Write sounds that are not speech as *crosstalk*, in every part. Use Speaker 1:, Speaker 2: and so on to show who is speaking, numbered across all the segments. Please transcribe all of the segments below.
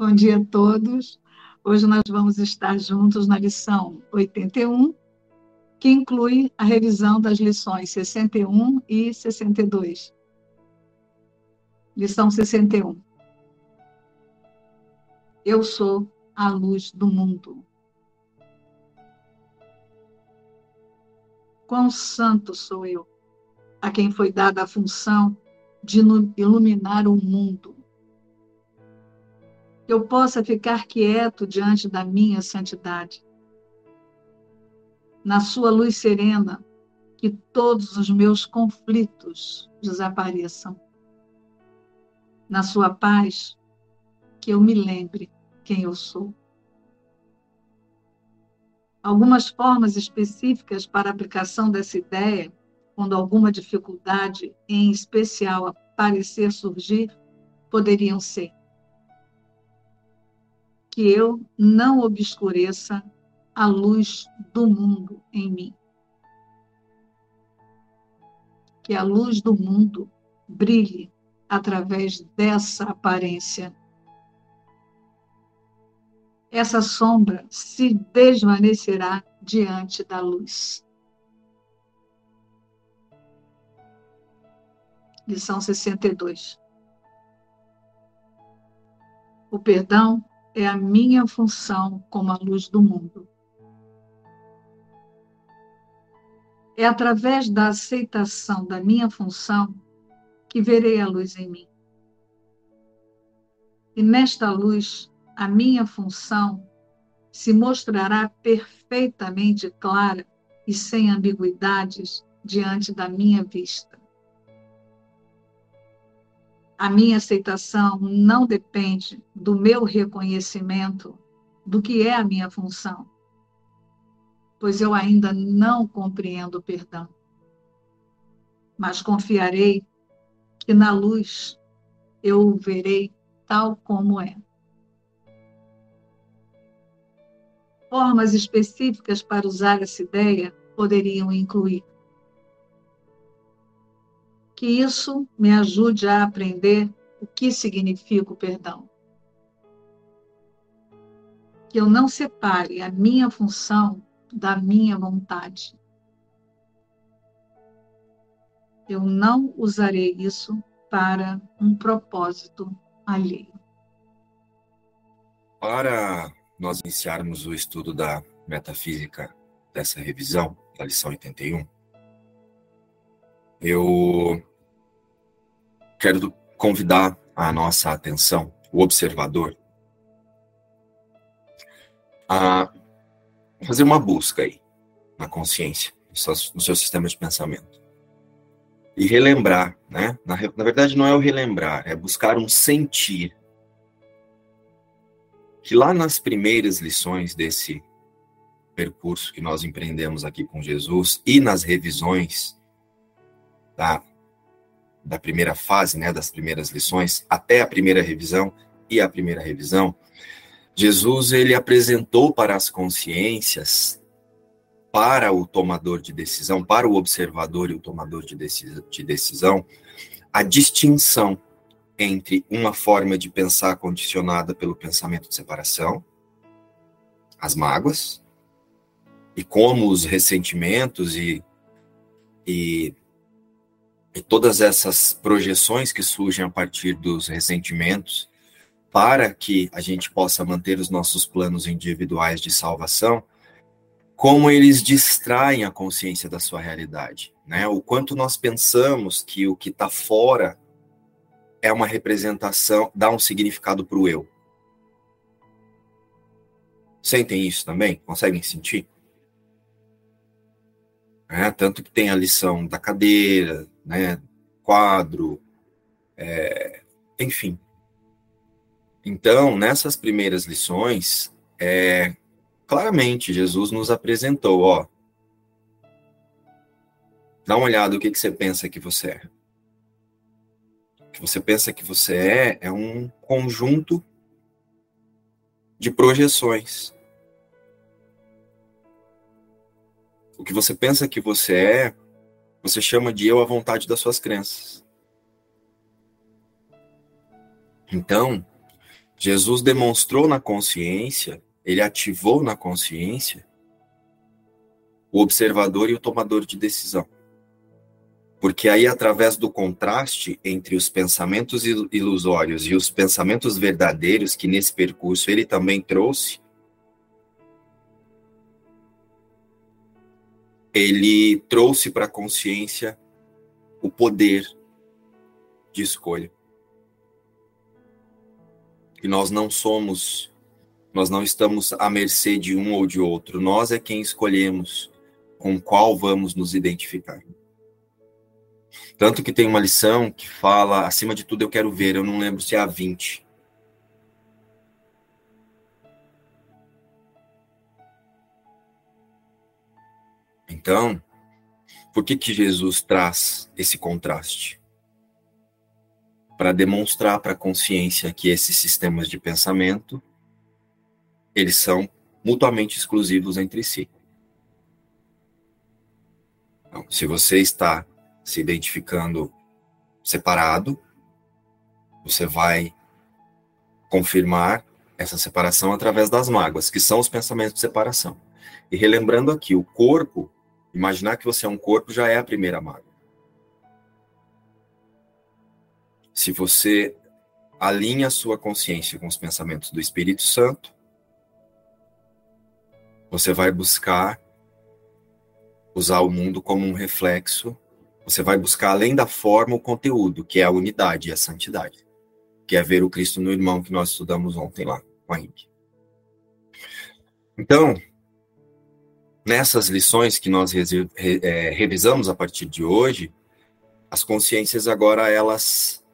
Speaker 1: Bom dia a todos. Hoje nós vamos estar juntos na lição 81, que inclui a revisão das lições 61 e 62. Lição 61. Eu sou a luz do mundo. Quão santo sou eu, a quem foi dada a função de iluminar o mundo que eu possa ficar quieto diante da minha santidade. Na sua luz serena, que todos os meus conflitos desapareçam. Na sua paz, que eu me lembre quem eu sou. Algumas formas específicas para aplicação dessa ideia, quando alguma dificuldade em especial aparecer surgir, poderiam ser que eu não obscureça a luz do mundo em mim. Que a luz do mundo brilhe através dessa aparência. Essa sombra se desvanecerá diante da luz. Lição 62. O perdão é a minha função como a luz do mundo. É através da aceitação da minha função que verei a luz em mim. E nesta luz, a minha função se mostrará perfeitamente clara e sem ambiguidades diante da minha vista. A minha aceitação não depende do meu reconhecimento do que é a minha função, pois eu ainda não compreendo o perdão. Mas confiarei que na luz eu o verei tal como é. Formas específicas para usar essa ideia poderiam incluir que isso me ajude a aprender o que significa o perdão. Que eu não separe a minha função da minha vontade. Eu não usarei isso para um propósito alheio.
Speaker 2: Para nós iniciarmos o estudo da metafísica dessa revisão, da lição 81, eu quero convidar a nossa atenção, o observador, a fazer uma busca aí na consciência, no seu sistema de pensamento. E relembrar, né? Na, na verdade, não é o relembrar, é buscar um sentir. Que lá nas primeiras lições desse percurso que nós empreendemos aqui com Jesus e nas revisões da da primeira fase, né, das primeiras lições, até a primeira revisão e a primeira revisão, Jesus ele apresentou para as consciências, para o tomador de decisão, para o observador e o tomador de decisão, a distinção entre uma forma de pensar condicionada pelo pensamento de separação, as mágoas, e como os ressentimentos e, e todas essas projeções que surgem a partir dos ressentimentos, para que a gente possa manter os nossos planos individuais de salvação, como eles distraem a consciência da sua realidade, né? O quanto nós pensamos que o que está fora é uma representação, dá um significado para o eu. Sentem isso também? Conseguem sentir? É, tanto que tem a lição da cadeira, né, quadro, é, enfim. Então, nessas primeiras lições, é, claramente Jesus nos apresentou, ó, dá uma olhada o que, que você pensa que você é. O que você pensa que você é é um conjunto de projeções. O que você pensa que você é você chama de eu a vontade das suas crenças. Então, Jesus demonstrou na consciência, ele ativou na consciência o observador e o tomador de decisão. Porque aí, através do contraste entre os pensamentos ilusórios e os pensamentos verdadeiros, que nesse percurso ele também trouxe, ele trouxe para a consciência o poder de escolha. E nós não somos, nós não estamos à mercê de um ou de outro, nós é quem escolhemos com qual vamos nos identificar. Tanto que tem uma lição que fala, acima de tudo eu quero ver, eu não lembro se é a 20. Então, por que que Jesus traz esse contraste? Para demonstrar para a consciência que esses sistemas de pensamento eles são mutuamente exclusivos entre si. Então, se você está se identificando separado, você vai confirmar essa separação através das mágoas, que são os pensamentos de separação. E relembrando aqui, o corpo, imaginar que você é um corpo já é a primeira mágoa. Se você alinha a sua consciência com os pensamentos do Espírito Santo, você vai buscar usar o mundo como um reflexo você vai buscar, além da forma, o conteúdo, que é a unidade e a santidade, que é ver o Cristo no irmão que nós estudamos ontem lá com a Henrique. Então, nessas lições que nós é, revisamos a partir de hoje, as consciências agora elas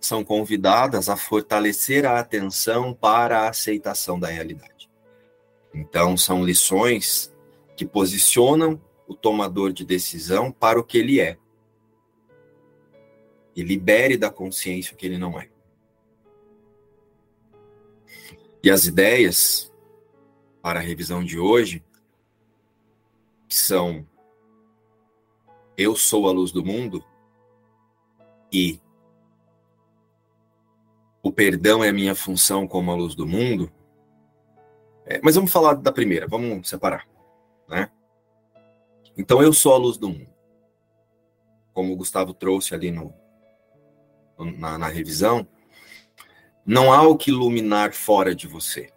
Speaker 2: são convidadas a fortalecer a atenção para a aceitação da realidade. Então, são lições que posicionam o tomador de decisão para o que ele é. E libere da consciência o que ele não é. E as ideias para a revisão de hoje são eu sou a luz do mundo e o perdão é a minha função como a luz do mundo. É, mas vamos falar da primeira, vamos separar, né? Então eu sou a luz do mundo. Como o Gustavo trouxe ali no, na, na revisão, não há o que iluminar fora de você.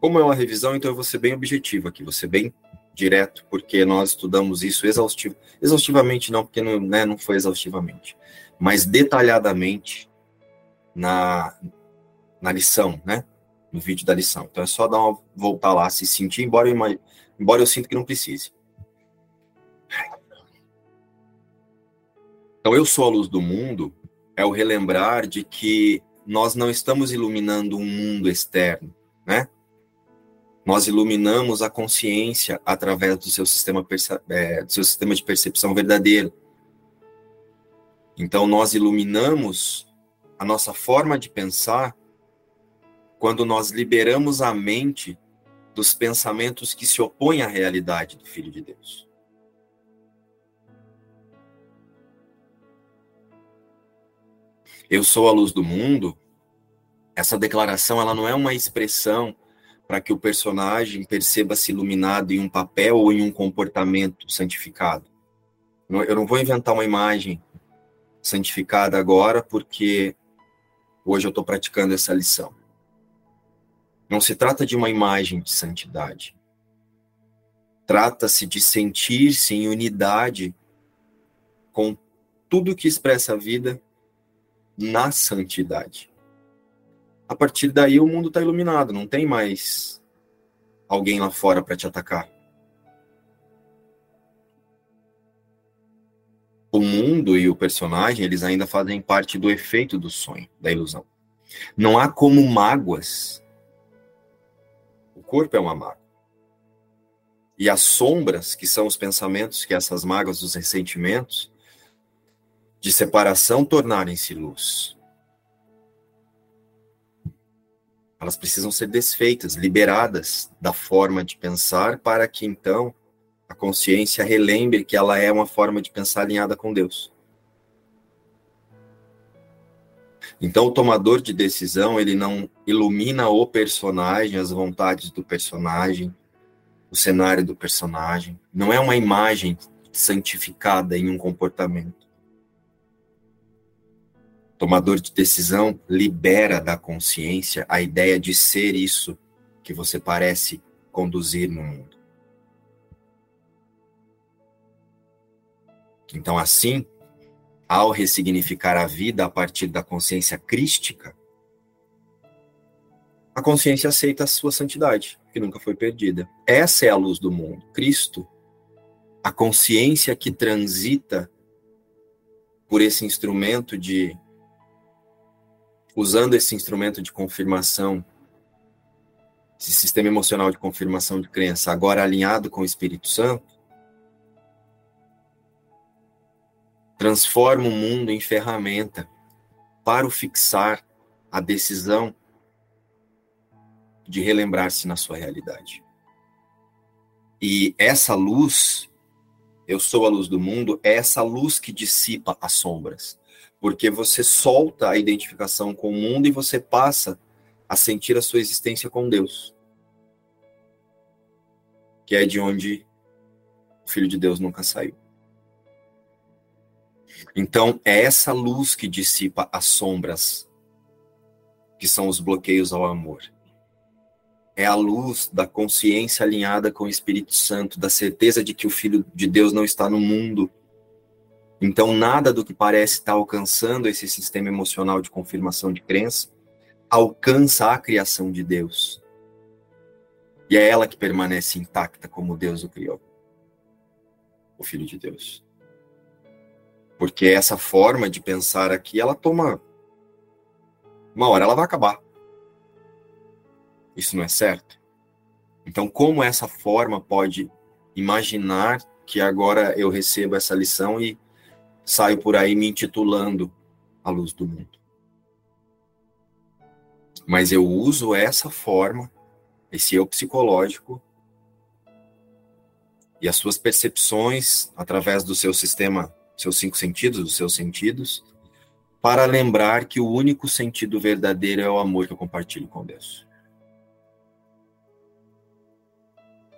Speaker 2: Como é uma revisão, então eu vou ser bem objetivo aqui, vou ser bem direto, porque nós estudamos isso exaustivo, exaustivamente não, porque não, né, não foi exaustivamente, mas detalhadamente na, na lição, né? No vídeo da lição. Então é só dar uma voltar lá, se sentir, embora eu, embora eu sinta que não precise. Então, eu sou a luz do mundo é o relembrar de que nós não estamos iluminando um mundo externo, né? Nós iluminamos a consciência através do seu sistema, é, do seu sistema de percepção verdadeiro. Então, nós iluminamos a nossa forma de pensar quando nós liberamos a mente dos pensamentos que se opõem à realidade do Filho de Deus. eu sou a luz do mundo, essa declaração ela não é uma expressão para que o personagem perceba-se iluminado em um papel ou em um comportamento santificado. Eu não vou inventar uma imagem santificada agora, porque hoje eu estou praticando essa lição. Não se trata de uma imagem de santidade. Trata-se de sentir-se em unidade com tudo que expressa a vida na santidade. A partir daí o mundo está iluminado, não tem mais alguém lá fora para te atacar. O mundo e o personagem, eles ainda fazem parte do efeito do sonho, da ilusão. Não há como mágoas. O corpo é uma mágoa. E as sombras, que são os pensamentos, que essas mágoas, os ressentimentos, de separação tornarem-se luz. Elas precisam ser desfeitas, liberadas da forma de pensar, para que então a consciência relembre que ela é uma forma de pensar alinhada com Deus. Então, o tomador de decisão, ele não ilumina o personagem, as vontades do personagem, o cenário do personagem. Não é uma imagem santificada em um comportamento. Tomador de decisão libera da consciência a ideia de ser isso que você parece conduzir no mundo. Então, assim, ao ressignificar a vida a partir da consciência crística, a consciência aceita a sua santidade, que nunca foi perdida. Essa é a luz do mundo. Cristo, a consciência que transita por esse instrumento de. Usando esse instrumento de confirmação, esse sistema emocional de confirmação de crença, agora alinhado com o Espírito Santo, transforma o mundo em ferramenta para o fixar a decisão de relembrar-se na sua realidade. E essa luz, eu sou a luz do mundo, é essa luz que dissipa as sombras. Porque você solta a identificação com o mundo e você passa a sentir a sua existência com Deus. Que é de onde o Filho de Deus nunca saiu. Então, é essa luz que dissipa as sombras, que são os bloqueios ao amor. É a luz da consciência alinhada com o Espírito Santo, da certeza de que o Filho de Deus não está no mundo. Então, nada do que parece estar alcançando esse sistema emocional de confirmação de crença alcança a criação de Deus. E é ela que permanece intacta como Deus o criou o Filho de Deus. Porque essa forma de pensar aqui, ela toma. Uma hora ela vai acabar. Isso não é certo? Então, como essa forma pode imaginar que agora eu recebo essa lição e saio por aí me intitulando a luz do mundo? Mas eu uso essa forma, esse eu psicológico, e as suas percepções através do seu sistema seus cinco sentidos, os seus sentidos, para lembrar que o único sentido verdadeiro é o amor que eu compartilho com Deus.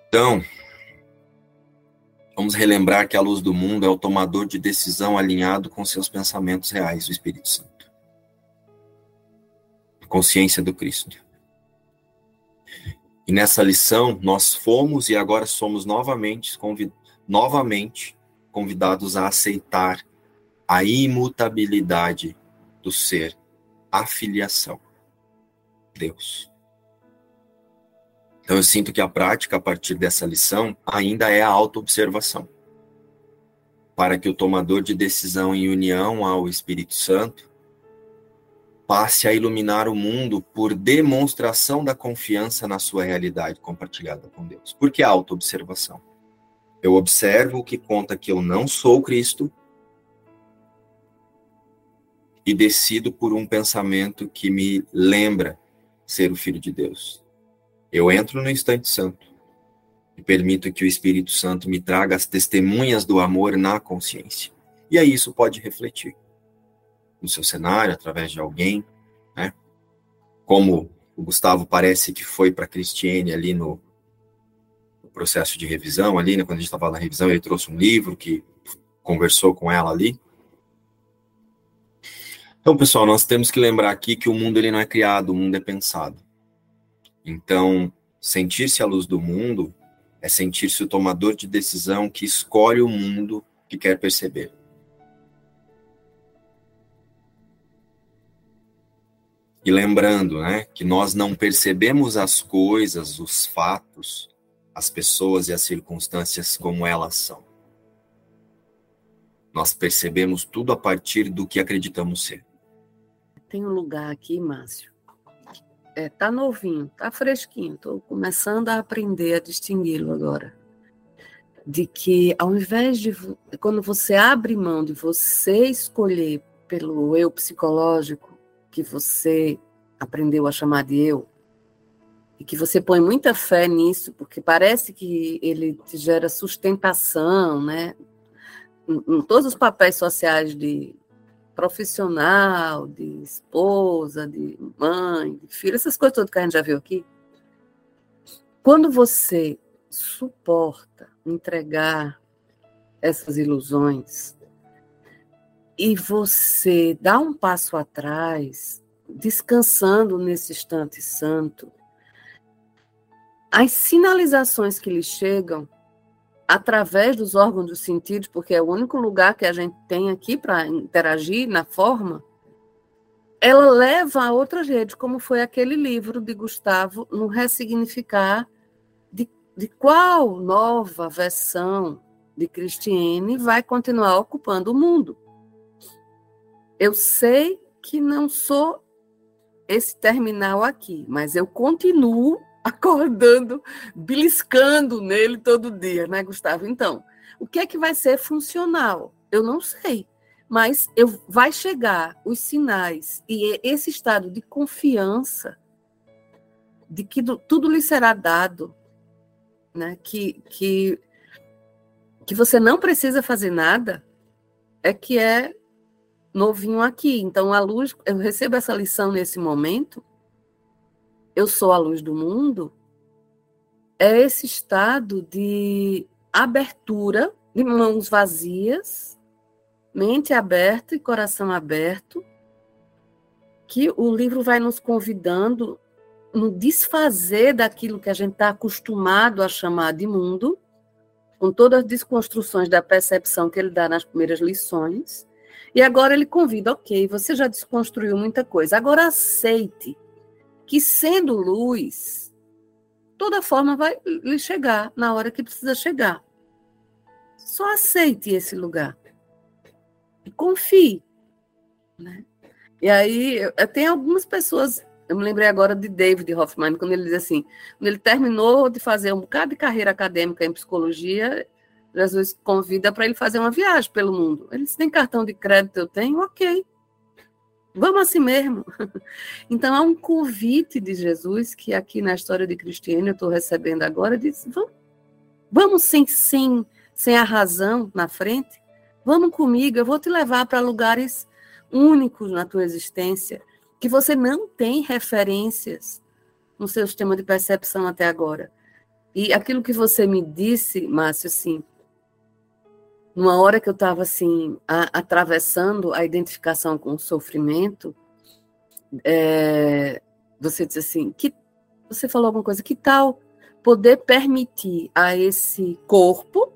Speaker 2: Então, vamos relembrar que a luz do mundo é o tomador de decisão alinhado com seus pensamentos reais, o Espírito Santo. Consciência do Cristo. E nessa lição, nós fomos e agora somos novamente, convid novamente convidados a aceitar a imutabilidade do ser, a filiação. Deus. Então eu sinto que a prática a partir dessa lição ainda é a autoobservação. Para que o tomador de decisão em união ao Espírito Santo passe a iluminar o mundo por demonstração da confiança na sua realidade compartilhada com Deus. Por que autoobservação? Eu observo o que conta que eu não sou Cristo e decido por um pensamento que me lembra ser o Filho de Deus. Eu entro no instante santo e permito que o Espírito Santo me traga as testemunhas do amor na consciência. E aí isso pode refletir no seu cenário, através de alguém, né? Como o Gustavo parece que foi para Cristiane ali no, processo de revisão ali, né, quando a gente estava na revisão, ele trouxe um livro que conversou com ela ali. Então, pessoal, nós temos que lembrar aqui que o mundo ele não é criado, o mundo é pensado. Então, sentir-se à luz do mundo é sentir-se o tomador de decisão que escolhe o mundo que quer perceber. E lembrando, né, que nós não percebemos as coisas, os fatos, as pessoas e as circunstâncias como elas são. Nós percebemos tudo a partir do que acreditamos ser.
Speaker 3: Tem um lugar aqui, Márcio. É, tá novinho, tá fresquinho. Estou começando a aprender a distingui-lo agora. De que ao invés de quando você abre mão de você escolher pelo eu psicológico que você aprendeu a chamar de eu, e que você põe muita fé nisso, porque parece que ele te gera sustentação, né? Em, em todos os papéis sociais de profissional, de esposa, de mãe, de filho, essas coisas todas que a gente já viu aqui. Quando você suporta entregar essas ilusões e você dá um passo atrás, descansando nesse instante santo, as sinalizações que lhe chegam através dos órgãos dos sentidos, porque é o único lugar que a gente tem aqui para interagir na forma, ela leva a outras redes, como foi aquele livro de Gustavo no ressignificar de, de qual nova versão de Cristiane vai continuar ocupando o mundo. Eu sei que não sou esse terminal aqui, mas eu continuo acordando, beliscando nele todo dia, né, Gustavo? Então, o que é que vai ser funcional? Eu não sei, mas eu vai chegar os sinais e esse estado de confiança de que tudo lhe será dado, né? Que que que você não precisa fazer nada, é que é novinho aqui. Então a luz, eu recebo essa lição nesse momento eu sou a luz do mundo, é esse estado de abertura, de mãos vazias, mente aberta e coração aberto, que o livro vai nos convidando no desfazer daquilo que a gente está acostumado a chamar de mundo, com todas as desconstruções da percepção que ele dá nas primeiras lições. E agora ele convida, ok, você já desconstruiu muita coisa, agora aceite que sendo luz, toda forma vai lhe chegar na hora que precisa chegar. Só aceite esse lugar. E confie. Né? E aí, tem algumas pessoas, eu me lembrei agora de David Hoffman, quando ele diz assim, quando ele terminou de fazer um bocado de carreira acadêmica em psicologia, Jesus convida para ele fazer uma viagem pelo mundo. Ele disse, tem cartão de crédito? Eu tenho? Ok. Vamos assim mesmo. *laughs* Então, há um convite de Jesus que aqui na história de Cristiane eu estou recebendo agora, diz, vamos, vamos sem, sem, sem a razão na frente, vamos comigo, eu vou te levar para lugares únicos na tua existência, que você não tem referências no seu sistema de percepção até agora. E aquilo que você me disse, Márcio, assim, numa hora que eu estava assim, a, atravessando a identificação com o sofrimento, é, você disse assim, que você falou alguma coisa, que tal poder permitir a esse corpo,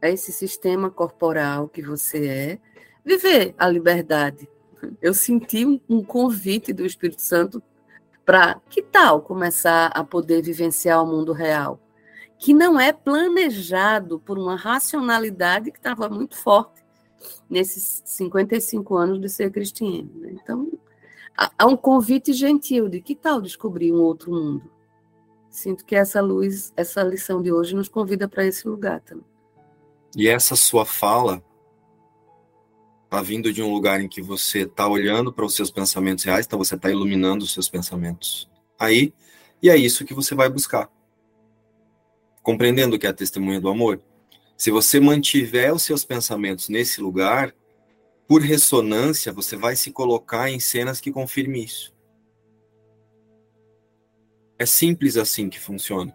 Speaker 3: a esse sistema corporal que você é, viver a liberdade. Eu senti um, um convite do Espírito Santo para que tal começar a poder vivenciar o mundo real que não é planejado por uma racionalidade que estava muito forte nesses 55 anos de ser cristiano. Né? Então, há um convite gentil de que tal descobrir um outro mundo. Sinto que essa luz, essa lição de hoje nos convida para esse lugar também.
Speaker 2: E essa sua fala está vindo de um lugar em que você está olhando para os seus pensamentos reais, então você está iluminando os seus pensamentos aí, e é isso que você vai buscar compreendendo que é a testemunha do amor. Se você mantiver os seus pensamentos nesse lugar, por ressonância, você vai se colocar em cenas que confirmem isso. É simples assim que funciona.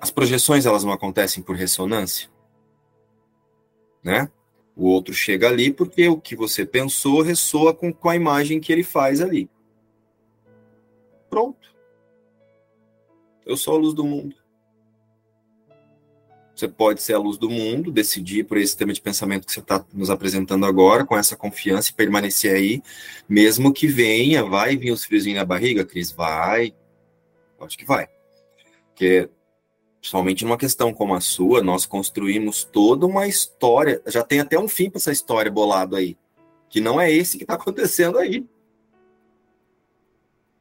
Speaker 2: As projeções elas não acontecem por ressonância, né? O outro chega ali porque o que você pensou ressoa com, com a imagem que ele faz ali. Pronto. Eu sou a luz do mundo. Você pode ser a luz do mundo, decidir por esse tema de pensamento que você está nos apresentando agora, com essa confiança e permanecer aí, mesmo que venha, vai vir os friozinhos na barriga, Cris? Vai. Acho que vai. Porque, principalmente numa questão como a sua, nós construímos toda uma história, já tem até um fim para essa história bolado aí, que não é esse que está *laughs* acontecendo aí.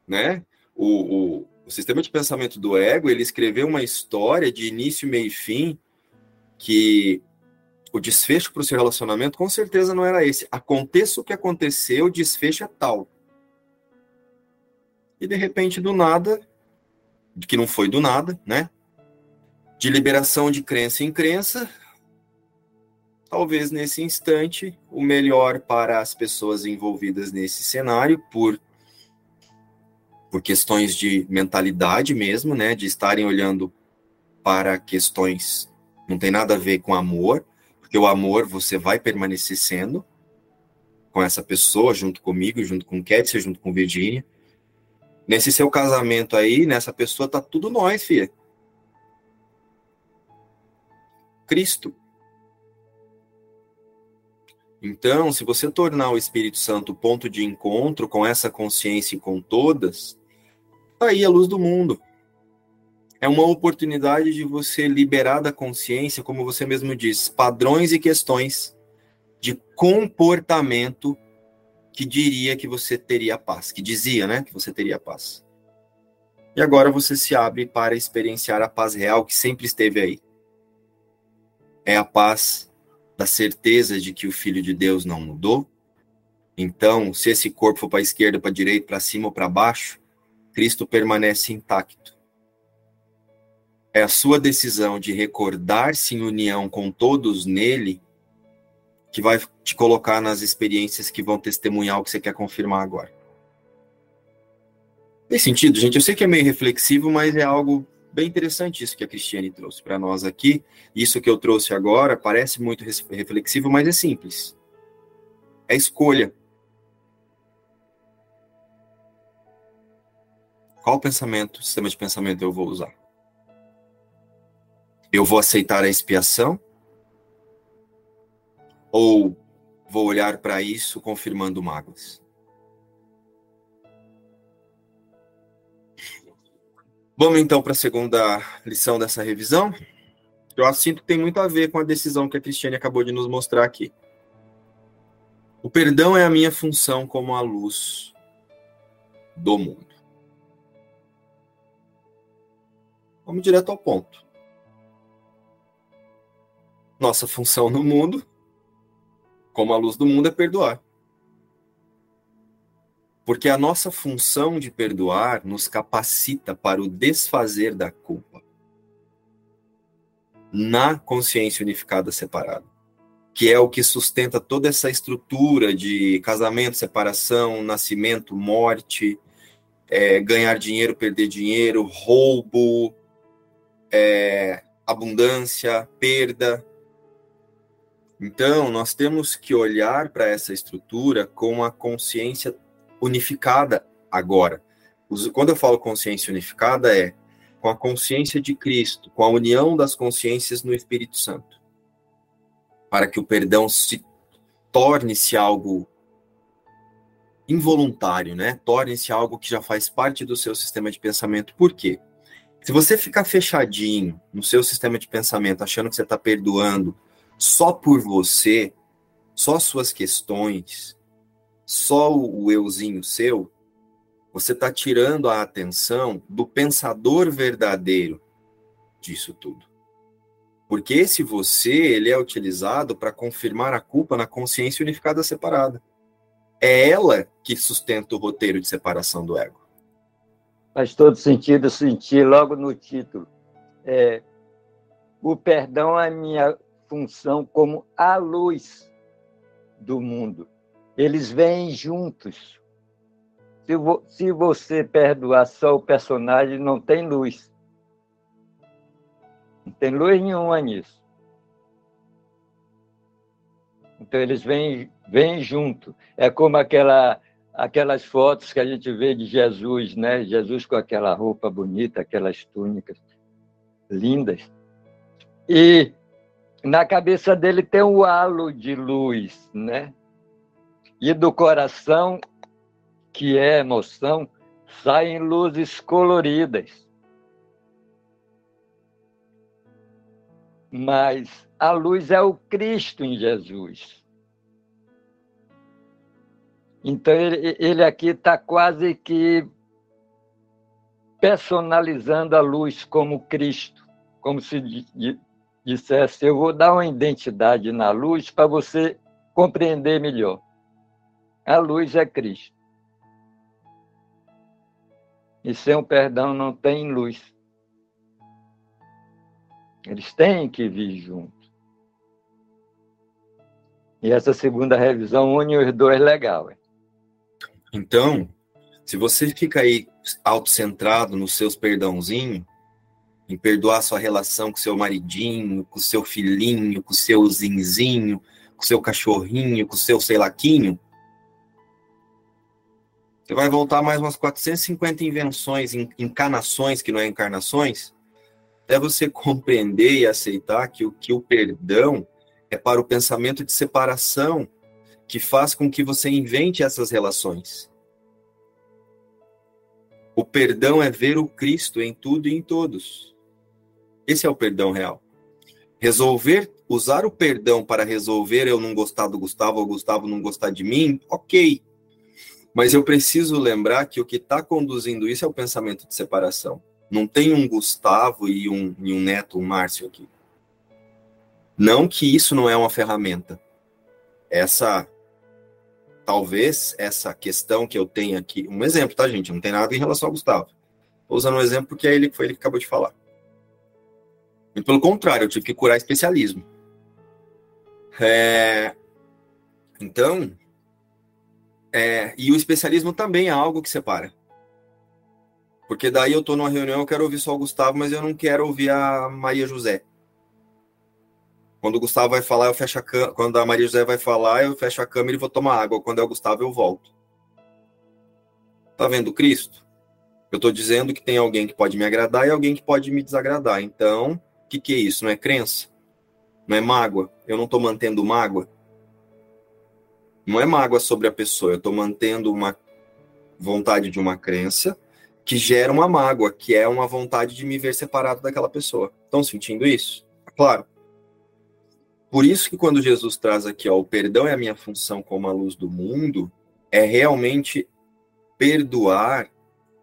Speaker 2: Né? O, o, o sistema de pensamento do ego, ele escreveu uma história de início, meio e fim, que o desfecho para o seu relacionamento com certeza não era esse. Aconteça o que aconteceu, o desfecho é tal. E de repente, do nada, que não foi do nada, né? De liberação de crença em crença, talvez nesse instante o melhor para as pessoas envolvidas nesse cenário por por questões de mentalidade mesmo, né, de estarem olhando para questões não tem nada a ver com amor, porque o amor você vai permanecer sendo com essa pessoa, junto comigo, junto com Kétia, junto com Virginia. Nesse seu casamento aí, nessa pessoa tá tudo nós, filha. Cristo. Então, se você tornar o Espírito Santo ponto de encontro com essa consciência e com todas, tá aí a luz do mundo. É uma oportunidade de você liberar da consciência, como você mesmo diz, padrões e questões de comportamento que diria que você teria paz, que dizia, né, que você teria paz. E agora você se abre para experienciar a paz real que sempre esteve aí. É a paz da certeza de que o Filho de Deus não mudou. Então, se esse corpo for para a esquerda, para a direita, para cima ou para baixo, Cristo permanece intacto. É a sua decisão de recordar-se em união com todos nele que vai te colocar nas experiências que vão testemunhar o que você quer confirmar agora. Tem sentido, gente? Eu sei que é meio reflexivo, mas é algo bem interessante isso que a Cristiane trouxe para nós aqui. Isso que eu trouxe agora parece muito reflexivo, mas é simples. É escolha. Qual pensamento, sistema de pensamento eu vou usar? Eu vou aceitar a expiação? Ou vou olhar para isso confirmando mágoas? Vamos então para a segunda lição dessa revisão. Eu sinto que tem muito a ver com a decisão que a Cristiane acabou de nos mostrar aqui. O perdão é a minha função como a luz do mundo. Vamos direto ao ponto. Nossa função no mundo, como a luz do mundo, é perdoar. Porque a nossa função de perdoar nos capacita para o desfazer da culpa na consciência unificada separada, que é o que sustenta toda essa estrutura de casamento, separação, nascimento, morte, é, ganhar dinheiro, perder dinheiro, roubo, é, abundância, perda. Então, nós temos que olhar para essa estrutura com a consciência unificada agora. Quando eu falo consciência unificada, é com a consciência de Cristo, com a união das consciências no Espírito Santo, para que o perdão se torne-se algo involuntário, né? Torne-se algo que já faz parte do seu sistema de pensamento. Por quê? Se você ficar fechadinho no seu sistema de pensamento, achando que você está perdoando só por você, só suas questões, só o euzinho seu, você está tirando a atenção do pensador verdadeiro disso tudo. Porque esse você, ele é utilizado para confirmar a culpa na consciência unificada separada. É ela que sustenta o roteiro de separação do ego.
Speaker 4: Faz todo sentido sentir logo no título. É, o perdão é a minha função como a luz do mundo eles vêm juntos. Se, vo, se você perdoar só o personagem, não tem luz. Não tem luz nenhuma nisso. Então eles vêm, vêm junto. É como aquela, aquelas fotos que a gente vê de Jesus, né? Jesus com aquela roupa bonita, aquelas túnicas lindas. E na cabeça dele tem um halo de luz, né? e do coração, que é emoção, saem luzes coloridas. Mas a luz é o Cristo em Jesus. Então, ele, ele aqui está quase que personalizando a luz como Cristo, como se dissesse: Eu vou dar uma identidade na luz para você compreender melhor. A luz é Cristo. E sem o perdão não tem luz. Eles têm que vir juntos. E essa segunda revisão une os dois legal.
Speaker 2: Então, se você fica aí autocentrado nos seus perdãozinhos, em perdoar sua relação com seu maridinho, com seu filhinho, com seu zinzinho, com seu cachorrinho, com seu sei laquinho, você vai voltar mais umas 450 invenções, encarnações, que não é encarnações, até você *laughs* compreender e aceitar que o, que o perdão é para o pensamento de separação que faz com que você invente essas relações. O perdão é ver o Cristo em tudo e em todos. Esse é o perdão real. Resolver, usar o perdão para resolver eu não gostar do Gustavo ou Gustavo não gostar de mim, ok. Mas eu preciso lembrar que o que está conduzindo isso é o pensamento de separação. Não tem um Gustavo e um, e um neto, um Márcio aqui. Não que isso não é uma ferramenta. Essa talvez essa questão que eu tenho aqui, um exemplo, tá, gente? Não tem nada em relação ao Gustavo. Estou usando um exemplo porque é ele foi ele que acabou de falar. E pelo contrário, eu tive que curar especialismo. É... Então, é... e o especialismo também é algo que separa. Porque daí eu estou numa reunião, eu quero ouvir só o Gustavo, mas eu não quero ouvir a Maria José. Quando o Gustavo vai falar, eu fecho a câmera. Quando a Maria José vai falar, eu fecho a câmera e vou tomar água. Quando é o Gustavo, eu volto. Tá vendo Cristo? Eu estou dizendo que tem alguém que pode me agradar e alguém que pode me desagradar. Então, o que, que é isso? Não é crença? Não é mágoa? Eu não estou mantendo mágoa? Não é mágoa sobre a pessoa. Eu estou mantendo uma vontade de uma crença que gera uma mágoa, que é uma vontade de me ver separado daquela pessoa. Estão sentindo isso? Claro. Por isso que quando Jesus traz aqui, ó, o perdão é a minha função como a luz do mundo, é realmente perdoar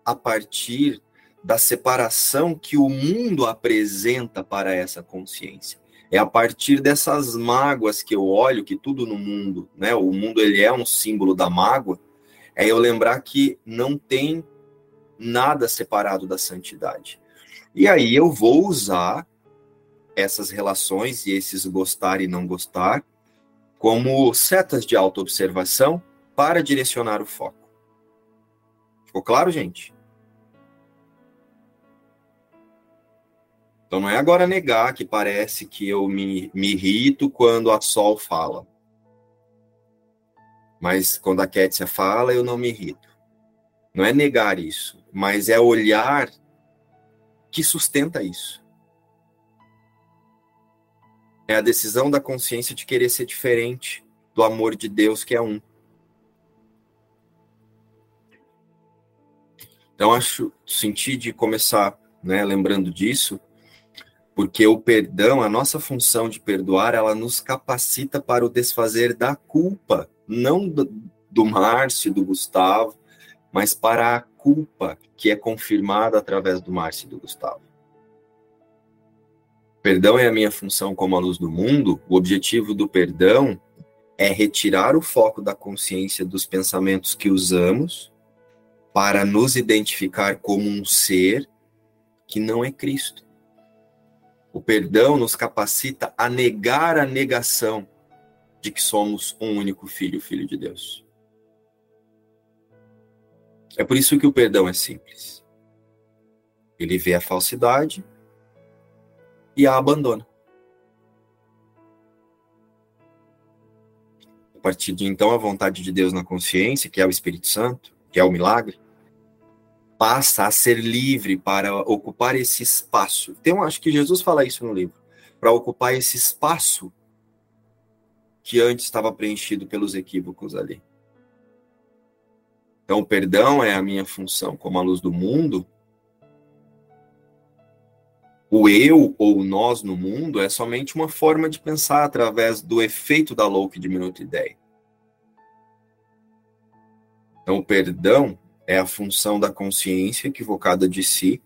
Speaker 2: a partir da separação que o mundo apresenta para essa consciência. É a partir dessas mágoas que eu olho que tudo no mundo, né, o mundo ele é um símbolo da mágoa, é eu lembrar que não tem nada separado da santidade. E aí eu vou usar essas relações e esses gostar e não gostar como setas de autoobservação para direcionar o foco. Ficou claro, gente? Então não é agora negar que parece que eu me, me irrito quando a Sol fala. Mas quando a Kétia fala, eu não me irrito. Não é negar isso, mas é olhar que sustenta isso. É a decisão da consciência de querer ser diferente do amor de Deus que é um. Então acho senti de começar, né, lembrando disso, porque o perdão, a nossa função de perdoar, ela nos capacita para o desfazer da culpa, não do, do Márcio, do Gustavo, mas para a culpa que é confirmada através do Márcio e do Gustavo. Perdão é a minha função como a luz do mundo. O objetivo do perdão é retirar o foco da consciência dos pensamentos que usamos para nos identificar como um ser que não é Cristo. O perdão nos capacita a negar a negação de que somos um único filho, filho de Deus. É por isso que o perdão é simples. Ele vê a falsidade, e a abandona. A partir de então, a vontade de Deus na consciência, que é o Espírito Santo, que é o milagre, passa a ser livre para ocupar esse espaço. Então, acho que Jesus fala isso no livro, para ocupar esse espaço que antes estava preenchido pelos equívocos ali. Então, o perdão é a minha função como a luz do mundo, o eu ou nós no mundo é somente uma forma de pensar através do efeito da louca diminuta ideia. Então, o perdão é a função da consciência equivocada de si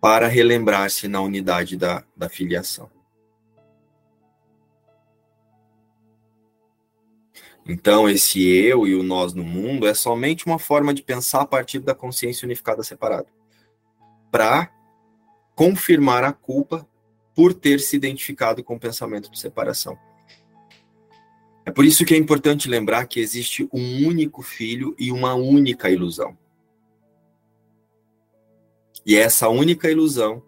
Speaker 2: para relembrar-se na unidade da, da filiação. Então, esse eu e o nós no mundo é somente uma forma de pensar a partir da consciência unificada separada. Para confirmar a culpa por ter se identificado com o pensamento de separação. É por isso que é importante lembrar que existe um único filho e uma única ilusão. E é essa única ilusão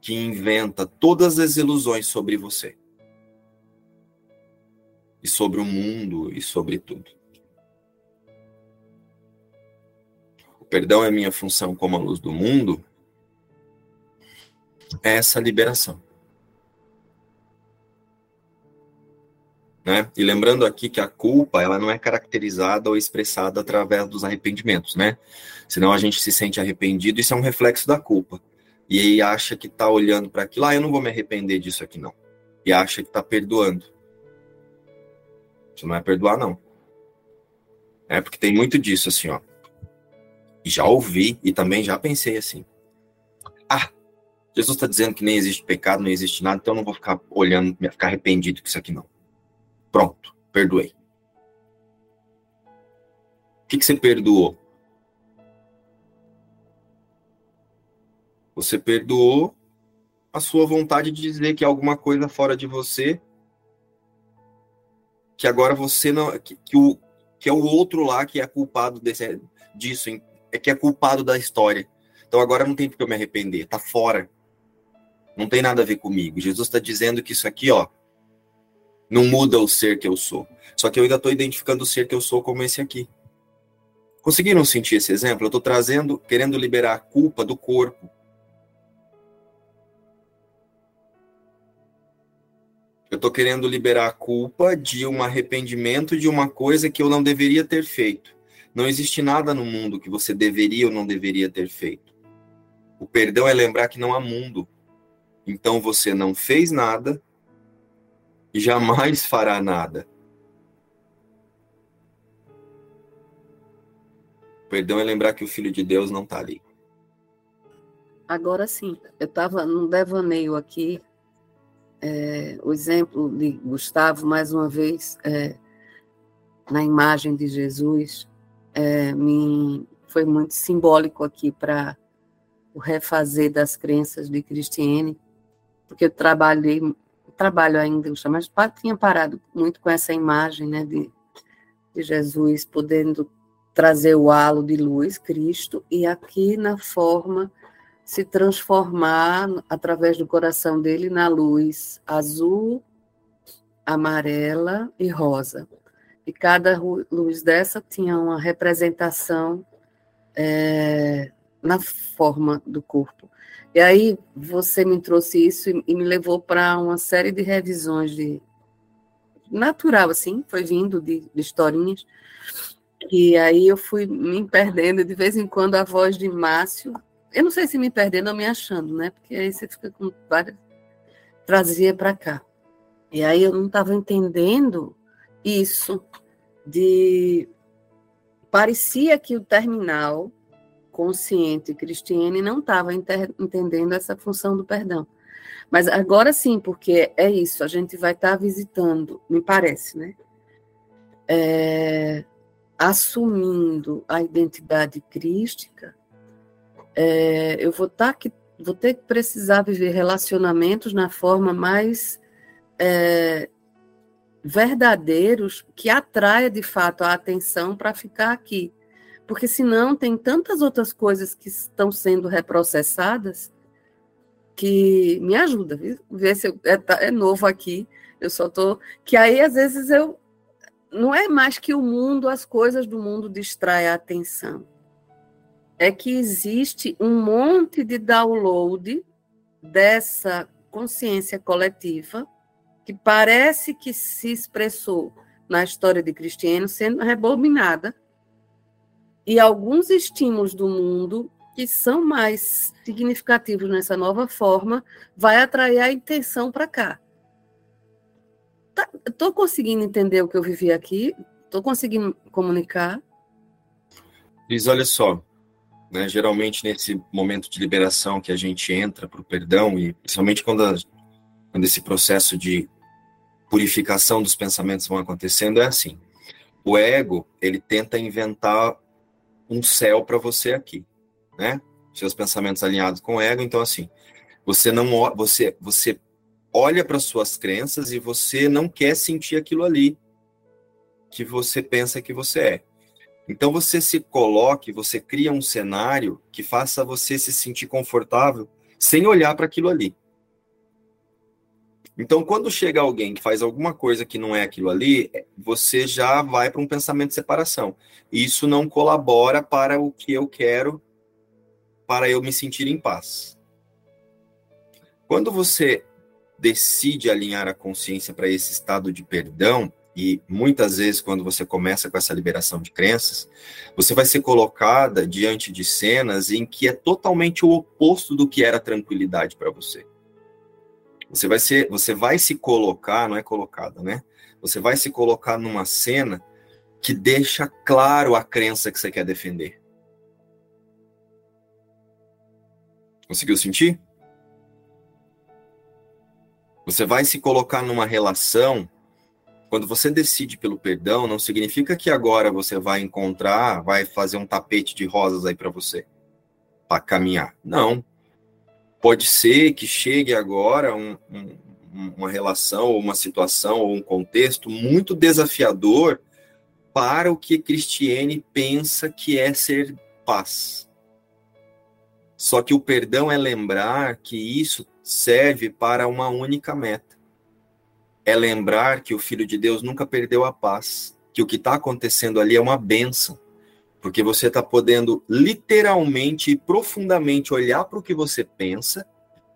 Speaker 2: que inventa todas as ilusões sobre você. E sobre o mundo e sobre tudo. O perdão é minha função como a luz do mundo. Essa liberação. Né? E lembrando aqui que a culpa ela não é caracterizada ou expressada através dos arrependimentos, né? Senão a gente se sente arrependido, isso é um reflexo da culpa. E aí acha que está olhando para aquilo, ah, eu não vou me arrepender disso aqui não. E acha que está perdoando. Isso não é perdoar não. É porque tem muito disso assim, ó. Já ouvi e também já pensei assim. Ah, Jesus está dizendo que nem existe pecado, não existe nada, então eu não vou ficar olhando, ficar arrependido com isso aqui não. Pronto, perdoei. O que, que você perdoou? Você perdoou a sua vontade de dizer que alguma coisa fora de você, que agora você não, que, que o que é o outro lá que é culpado desse, disso, é que é culpado da história. Então agora não tem porque eu me arrepender, tá fora. Não tem nada a ver comigo. Jesus está dizendo que isso aqui, ó, não muda o ser que eu sou. Só que eu ainda estou identificando o ser que eu sou como esse aqui. Conseguiram sentir esse exemplo? Eu estou trazendo, querendo liberar a culpa do corpo Eu estou querendo liberar a culpa de um arrependimento de uma coisa que eu não deveria ter feito. Não existe nada no mundo que você deveria ou não deveria ter feito. O perdão é lembrar que não há mundo. Então você não fez nada e jamais fará nada. Perdão é lembrar que o Filho de Deus não está ali.
Speaker 3: Agora sim, eu estava num devaneio aqui é, o exemplo de Gustavo, mais uma vez, é, na imagem de Jesus, é, me foi muito simbólico aqui para o refazer das crenças de Cristiane, porque eu trabalhei, trabalho ainda, mas tinha parado muito com essa imagem né, de, de Jesus podendo trazer o halo de luz, Cristo, e aqui na forma se transformar através do coração dele na luz azul, amarela e rosa. E cada luz dessa tinha uma representação é, na forma do corpo. E aí você me trouxe isso e, e me levou para uma série de revisões de natural assim, foi vindo de, de historinhas. E aí eu fui me perdendo de vez em quando a voz de Márcio eu não sei se me perdendo ou me achando, né? Porque aí você fica com várias. Trazia para cá. E aí eu não estava entendendo isso de. Parecia que o terminal consciente cristiane não estava entendendo essa função do perdão. Mas agora sim, porque é isso, a gente vai estar tá visitando, me parece, né? É, assumindo a identidade crística é, eu vou, tá que, vou ter que precisar viver relacionamentos na forma mais é, verdadeiros que atraia de fato a atenção para ficar aqui. Porque senão tem tantas outras coisas que estão sendo reprocessadas que me ajuda, ver se eu, é, tá, é novo aqui, eu só tô que aí às vezes eu não é mais que o mundo, as coisas do mundo distraem a atenção. É que existe um monte de download dessa consciência coletiva que parece que se expressou na história de Cristiano sendo rebobinada e alguns estímulos do mundo que são mais significativos nessa nova forma vai atrair a intenção para cá. Estou tá, conseguindo entender o que eu vivi aqui? Estou conseguindo comunicar?
Speaker 2: Liz, olha só, né? Geralmente, nesse momento de liberação que a gente entra para o perdão, e principalmente quando, a, quando esse processo de purificação dos pensamentos vão acontecendo, é assim. O ego, ele tenta inventar um céu para você aqui, né? Seus pensamentos alinhados com o ego, então assim, você não você você olha para suas crenças e você não quer sentir aquilo ali que você pensa que você é. Então você se coloque, você cria um cenário que faça você se sentir confortável sem olhar para aquilo ali. Então, quando chega alguém que faz alguma coisa que não é aquilo ali, você já vai para um pensamento de separação. Isso não colabora para o que eu quero, para eu me sentir em paz. Quando você decide alinhar a consciência para esse estado de perdão, e muitas vezes, quando você começa com essa liberação de crenças, você vai ser colocada diante de cenas em que é totalmente o oposto do que era tranquilidade para você. Você vai ser, você vai se colocar, não é colocada, né? Você vai se colocar numa cena que deixa claro a crença que você quer defender. Conseguiu sentir? Você vai se colocar numa relação. Quando você decide pelo perdão, não significa que agora você vai encontrar, vai fazer um tapete de rosas aí para você, para caminhar. Não. Pode ser que chegue agora um, um, uma relação, uma situação, ou um contexto muito desafiador para o que Cristiane pensa que é ser paz. Só que o perdão é lembrar que isso serve para uma única meta. É lembrar que o Filho de Deus nunca perdeu a paz, que o que está acontecendo ali é uma benção, porque você está podendo literalmente e profundamente olhar para o que você pensa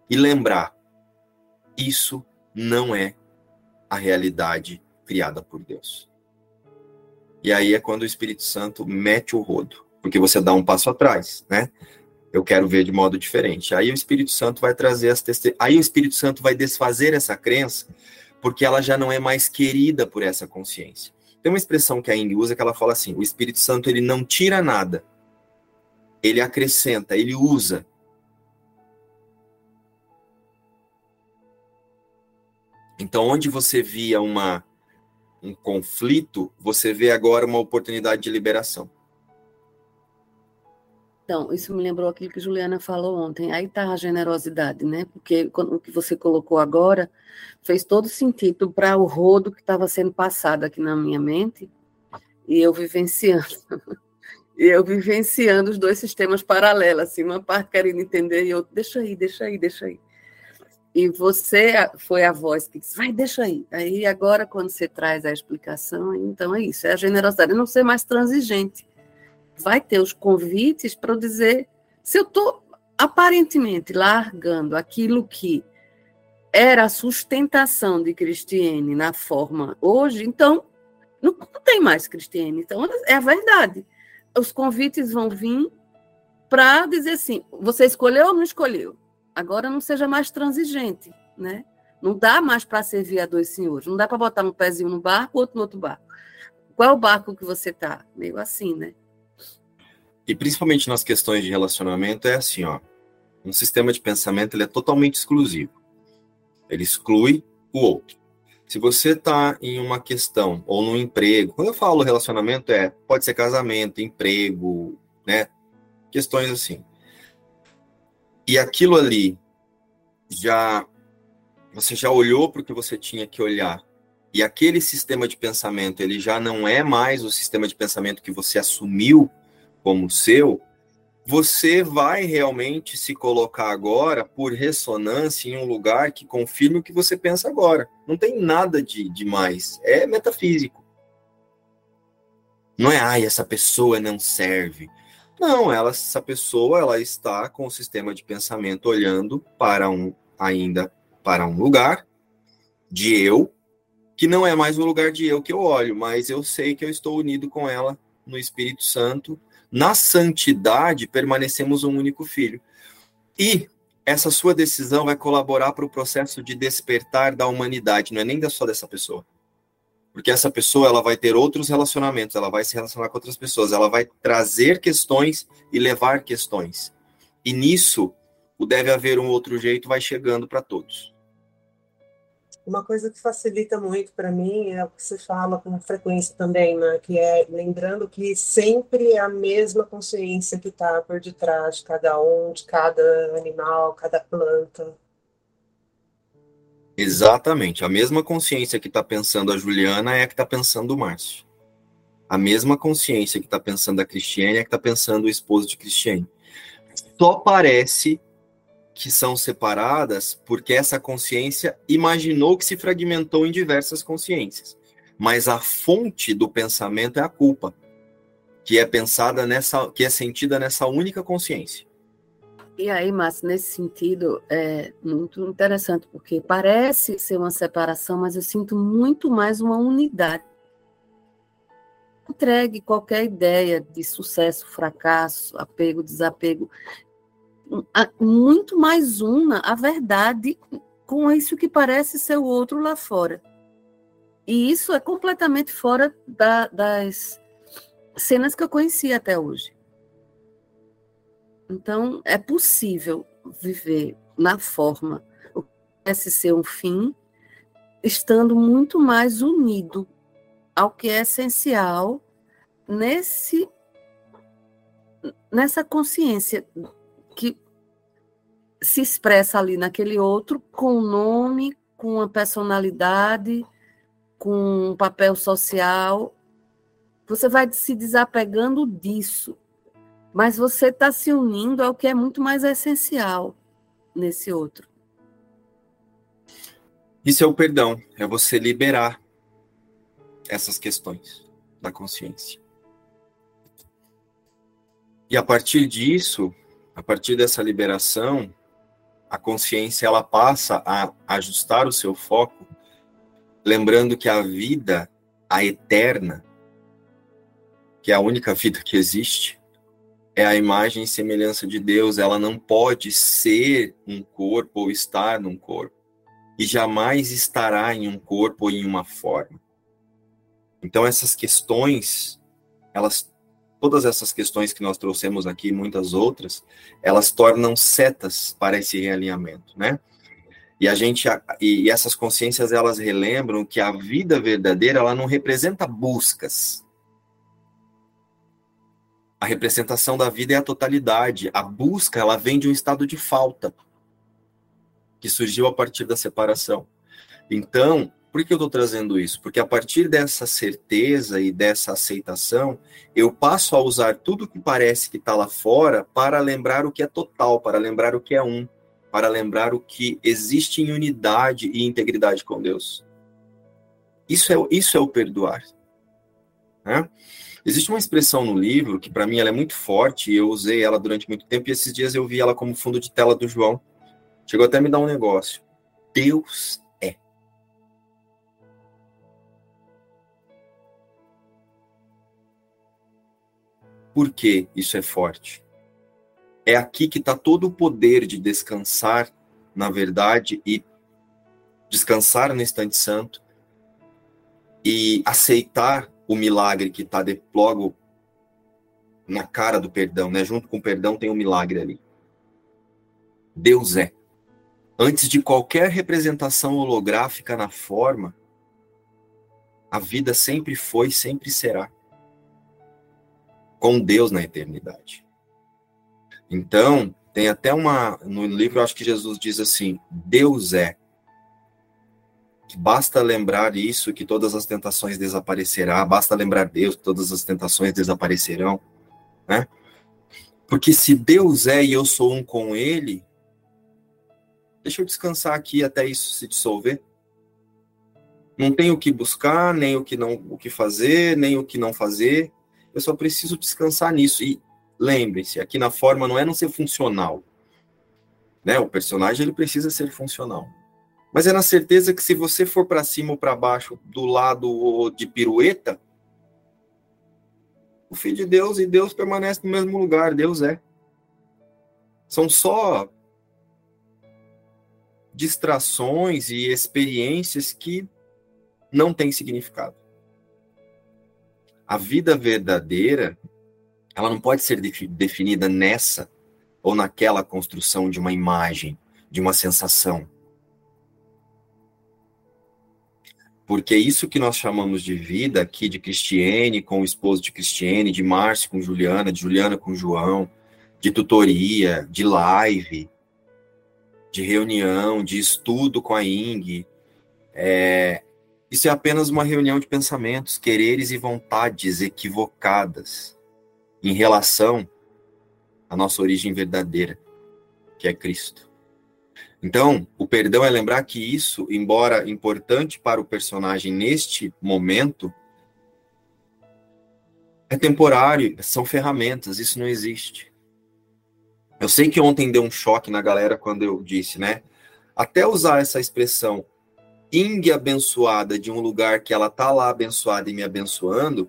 Speaker 2: e lembrar: isso não é a realidade criada por Deus. E aí é quando o Espírito Santo mete o rodo, porque você dá um passo atrás, né? Eu quero ver de modo diferente. Aí o Espírito Santo vai trazer as. Aí o Espírito Santo vai desfazer essa crença, porque ela já não é mais querida por essa consciência. Tem uma expressão que a Ing usa que ela fala assim: o Espírito Santo ele não tira nada, ele acrescenta, ele usa. Então, onde você via uma, um conflito, você vê agora uma oportunidade de liberação.
Speaker 3: Então, isso me lembrou aquilo que Juliana falou ontem. Aí está a generosidade, né? Porque o que você colocou agora fez todo sentido para o rodo que estava sendo passado aqui na minha mente e eu vivenciando. *laughs* e eu vivenciando os dois sistemas paralelos, assim, uma parte querendo entender e outra, deixa aí, deixa aí, deixa aí. E você foi a voz que disse, vai, deixa aí. Aí agora, quando você traz a explicação, então é isso, é a generosidade, não ser mais transigente vai ter os convites para eu dizer se eu estou aparentemente largando aquilo que era a sustentação de Cristiane na forma hoje, então não, tem mais Cristiane. Então é a verdade. Os convites vão vir para dizer assim: você escolheu ou não escolheu? Agora não seja mais transigente, né? Não dá mais para servir a dois senhores. Não dá para botar um pezinho no barco, outro no outro barco. Qual é o barco que você está? Meio assim, né?
Speaker 2: E principalmente nas questões de relacionamento é assim, ó. Um sistema de pensamento ele é totalmente exclusivo. Ele exclui o outro. Se você está em uma questão ou no emprego, quando eu falo relacionamento é pode ser casamento, emprego, né? Questões assim. E aquilo ali já você já olhou para o que você tinha que olhar e aquele sistema de pensamento ele já não é mais o sistema de pensamento que você assumiu como seu, você vai realmente se colocar agora por ressonância em um lugar que confirme o que você pensa agora. Não tem nada de demais. É metafísico. Não é, ai, essa pessoa não serve. Não, ela, essa pessoa ela está com o sistema de pensamento olhando para um ainda para um lugar de eu que não é mais o lugar de eu que eu olho, mas eu sei que eu estou unido com ela no Espírito Santo na santidade permanecemos um único filho. E essa sua decisão vai colaborar para o processo de despertar da humanidade, não é nem só dessa pessoa. Porque essa pessoa ela vai ter outros relacionamentos, ela vai se relacionar com outras pessoas, ela vai trazer questões e levar questões. E nisso, o deve haver um outro jeito vai chegando para todos.
Speaker 5: Uma coisa que facilita muito para mim é o que se fala com frequência também, né? que é lembrando que sempre é a mesma consciência que está por detrás de cada um, de cada animal, cada planta.
Speaker 2: Exatamente. A mesma consciência que está pensando a Juliana é a que está pensando o Márcio. A mesma consciência que está pensando a Cristiane é a que está pensando o esposo de Cristiane. Só parece que são separadas porque essa consciência imaginou que se fragmentou em diversas consciências. Mas a fonte do pensamento é a culpa, que é pensada nessa, que é sentida nessa única consciência.
Speaker 3: E aí, Márcio, nesse sentido, é muito interessante, porque parece ser uma separação, mas eu sinto muito mais uma unidade. Entregue qualquer ideia de sucesso, fracasso, apego, desapego, muito mais una a verdade com isso que parece ser o outro lá fora. E isso é completamente fora da, das cenas que eu conheci até hoje. Então, é possível viver na forma o que parece ser um fim, estando muito mais unido ao que é essencial nesse nessa consciência se expressa ali naquele outro com um nome, com uma personalidade, com um papel social. Você vai se desapegando disso mas você está se unindo ao que é muito mais essencial nesse outro.
Speaker 2: Isso é o perdão, é você liberar essas questões da consciência. E a partir disso, a partir dessa liberação, a consciência ela passa a ajustar o seu foco, lembrando que a vida, a eterna, que é a única vida que existe, é a imagem e semelhança de Deus, ela não pode ser um corpo ou estar num corpo, e jamais estará em um corpo ou em uma forma. Então essas questões, elas todas essas questões que nós trouxemos aqui, muitas outras, elas tornam setas para esse realinhamento, né? E a gente e essas consciências elas relembram que a vida verdadeira ela não representa buscas, a representação da vida é a totalidade. A busca, ela vem de um estado de falta que surgiu a partir da separação. Então, por que eu estou trazendo isso? Porque a partir dessa certeza e dessa aceitação, eu passo a usar tudo que parece que está lá fora para lembrar o que é total, para lembrar o que é um, para lembrar o que existe em unidade e integridade com Deus. Isso é, isso é o perdoar. Né? Existe uma expressão no livro que para mim ela é muito forte e eu usei ela durante muito tempo e esses dias eu vi ela como fundo de tela do João. Chegou até a me dar um negócio. Deus Por que isso é forte? É aqui que está todo o poder de descansar na verdade e descansar no instante santo e aceitar o milagre que está logo na cara do perdão, né? Junto com o perdão tem um milagre ali. Deus é. Antes de qualquer representação holográfica na forma, a vida sempre foi, sempre será. Com Deus na eternidade. Então, tem até uma. No livro, acho que Jesus diz assim: Deus é basta lembrar isso que todas as tentações desaparecerão, basta lembrar Deus que todas as tentações desaparecerão, né? Porque se Deus é e eu sou um com Ele, deixa eu descansar aqui até isso se dissolver. Não tenho o que buscar, nem o que não o que fazer, nem o que não fazer. Eu só preciso descansar nisso. E lembre-se, aqui na forma não é não ser funcional. Né? O personagem ele precisa ser funcional. Mas é na certeza que se você for para cima ou para baixo do lado de pirueta, o Filho de Deus e Deus permanece no mesmo lugar, Deus é. São só distrações e experiências que não têm significado. A vida verdadeira, ela não pode ser definida nessa ou naquela construção de uma imagem, de uma sensação. Porque isso que nós chamamos de vida aqui, de Cristiane com o esposo de Cristiane, de Márcio com Juliana, de Juliana com João, de tutoria, de live, de reunião, de estudo com a Ing. É, isso é apenas uma reunião de pensamentos, quereres e vontades equivocadas em relação à nossa origem verdadeira, que é Cristo. Então, o perdão é lembrar que isso, embora importante para o personagem neste momento, é temporário, são ferramentas, isso não existe. Eu sei que ontem deu um choque na galera quando eu disse, né? Até usar essa expressão ing abençoada de um lugar que ela tá lá abençoada e me abençoando,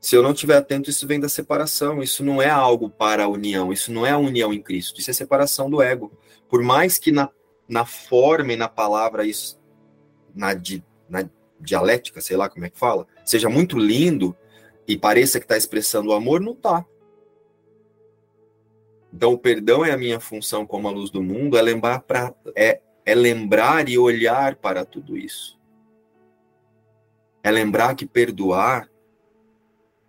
Speaker 2: se eu não estiver atento, isso vem da separação. Isso não é algo para a união. Isso não é a união em Cristo. Isso é separação do ego. Por mais que na, na forma e na palavra, isso, na, di, na dialética, sei lá como é que fala, seja muito lindo e pareça que está expressando o amor, não está. Então, o perdão é a minha função como a luz do mundo, é lembrar, pra, é, é lembrar e olhar para tudo isso. É lembrar que perdoar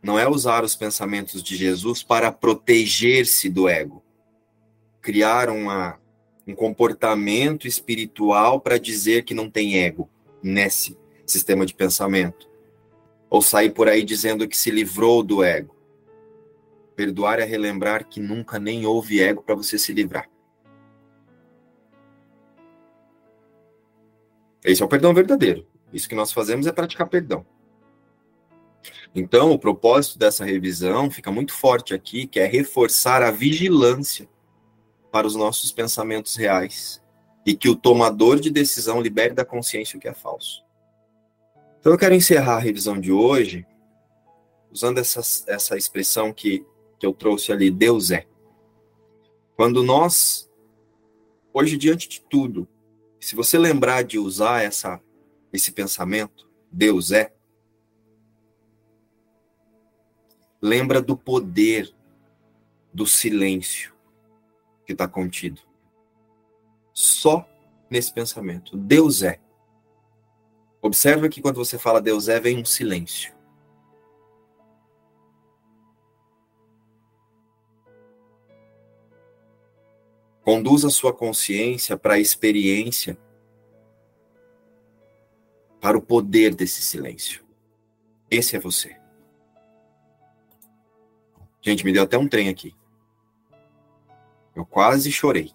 Speaker 2: não é usar os pensamentos de Jesus para proteger-se do ego, criar uma, um comportamento espiritual para dizer que não tem ego nesse sistema de pensamento, ou sair por aí dizendo que se livrou do ego. Perdoar é relembrar que nunca nem houve ego para você se livrar. Esse é o perdão verdadeiro. Isso que nós fazemos é praticar perdão. Então, o propósito dessa revisão fica muito forte aqui, que é reforçar a vigilância para os nossos pensamentos reais e que o tomador de decisão libere da consciência o que é falso. Então, eu quero encerrar a revisão de hoje usando essa, essa expressão que que eu trouxe ali, Deus é. Quando nós, hoje diante de tudo, se você lembrar de usar essa, esse pensamento, Deus é, lembra do poder do silêncio que está contido. Só nesse pensamento. Deus é. Observa que quando você fala Deus é, vem um silêncio. Conduza sua consciência para a experiência, para o poder desse silêncio. Esse é você. Gente, me deu até um trem aqui. Eu quase chorei.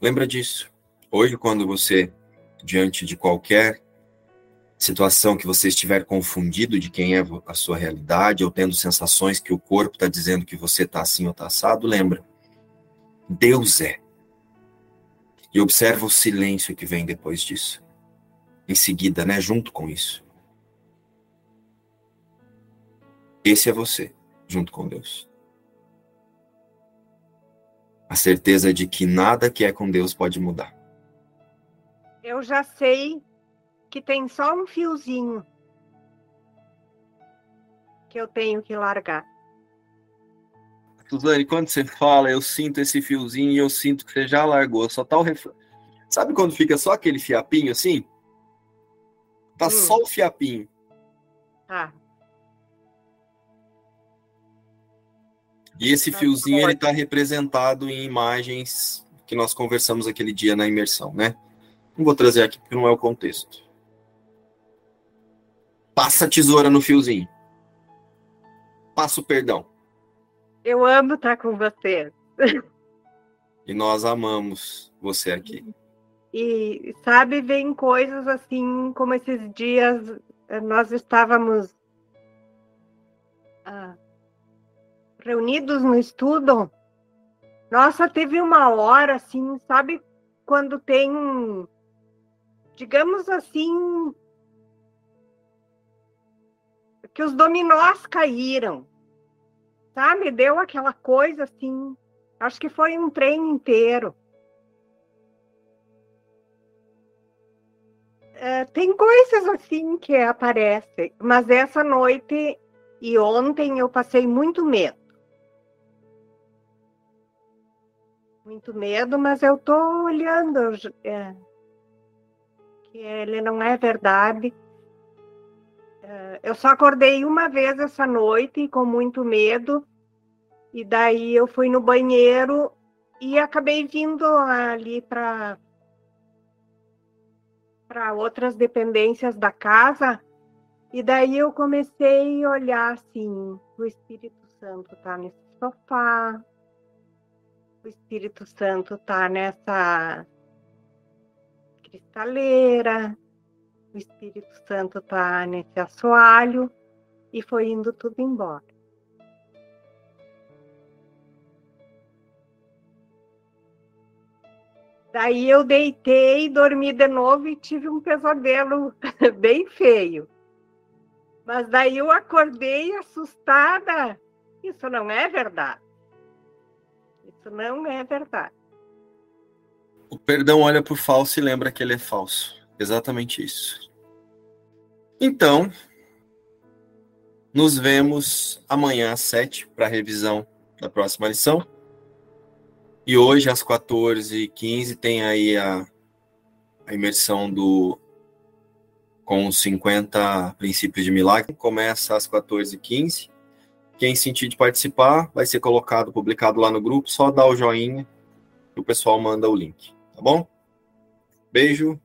Speaker 2: Lembra disso. Hoje, quando você, diante de qualquer situação que você estiver confundido de quem é a sua realidade, ou tendo sensações que o corpo está dizendo que você está assim ou está assado, lembra. Deus é. E observa o silêncio que vem depois disso. Em seguida, né? Junto com isso. Esse é você, junto com Deus. A certeza de que nada que é com Deus pode mudar.
Speaker 6: Eu já sei que tem só um fiozinho que eu tenho que largar.
Speaker 2: Suzane, quando você fala, eu sinto esse fiozinho e eu sinto que você já largou. Só tá o ref... Sabe quando fica só aquele fiapinho assim? Tá hum. só o fiapinho.
Speaker 6: Tá.
Speaker 2: E esse tá fiozinho ele tá representado em imagens que nós conversamos aquele dia na imersão, né? Não vou trazer aqui porque não é o contexto. Passa a tesoura no fiozinho. Passa o perdão.
Speaker 6: Eu amo estar com você. *laughs*
Speaker 2: E nós amamos você aqui.
Speaker 6: E, sabe, vem coisas assim, como esses dias eh, nós estávamos ah, reunidos no estudo. Nossa, teve uma hora assim, sabe, quando tem, digamos assim, que os dominós caíram. Sabe? Deu aquela coisa assim. Acho que foi um trem inteiro. É, tem coisas assim que aparecem, mas essa noite e ontem eu passei muito medo. Muito medo, mas eu tô olhando é, que ele não é verdade eu só acordei uma vez essa noite com muito medo, e daí eu fui no banheiro e acabei vindo ali para para outras dependências da casa. E daí eu comecei a olhar assim, o Espírito Santo está nesse sofá, o Espírito Santo está nessa cristaleira, o Espírito Santo está nesse assoalho e foi indo tudo embora. Daí eu deitei, dormi de novo e tive um pesadelo *laughs* bem feio. Mas daí eu acordei assustada. Isso não é verdade. Isso não é verdade.
Speaker 2: O perdão olha para o falso e lembra que ele é falso. Exatamente isso. Então, nos vemos amanhã às sete para a revisão da próxima lição. E hoje, às 14h15, tem aí a, a imersão do com os 50 princípios de milagre. Começa às 14h15. Quem sentir de participar vai ser colocado, publicado lá no grupo. Só dá o joinha e o pessoal manda o link. Tá bom? Beijo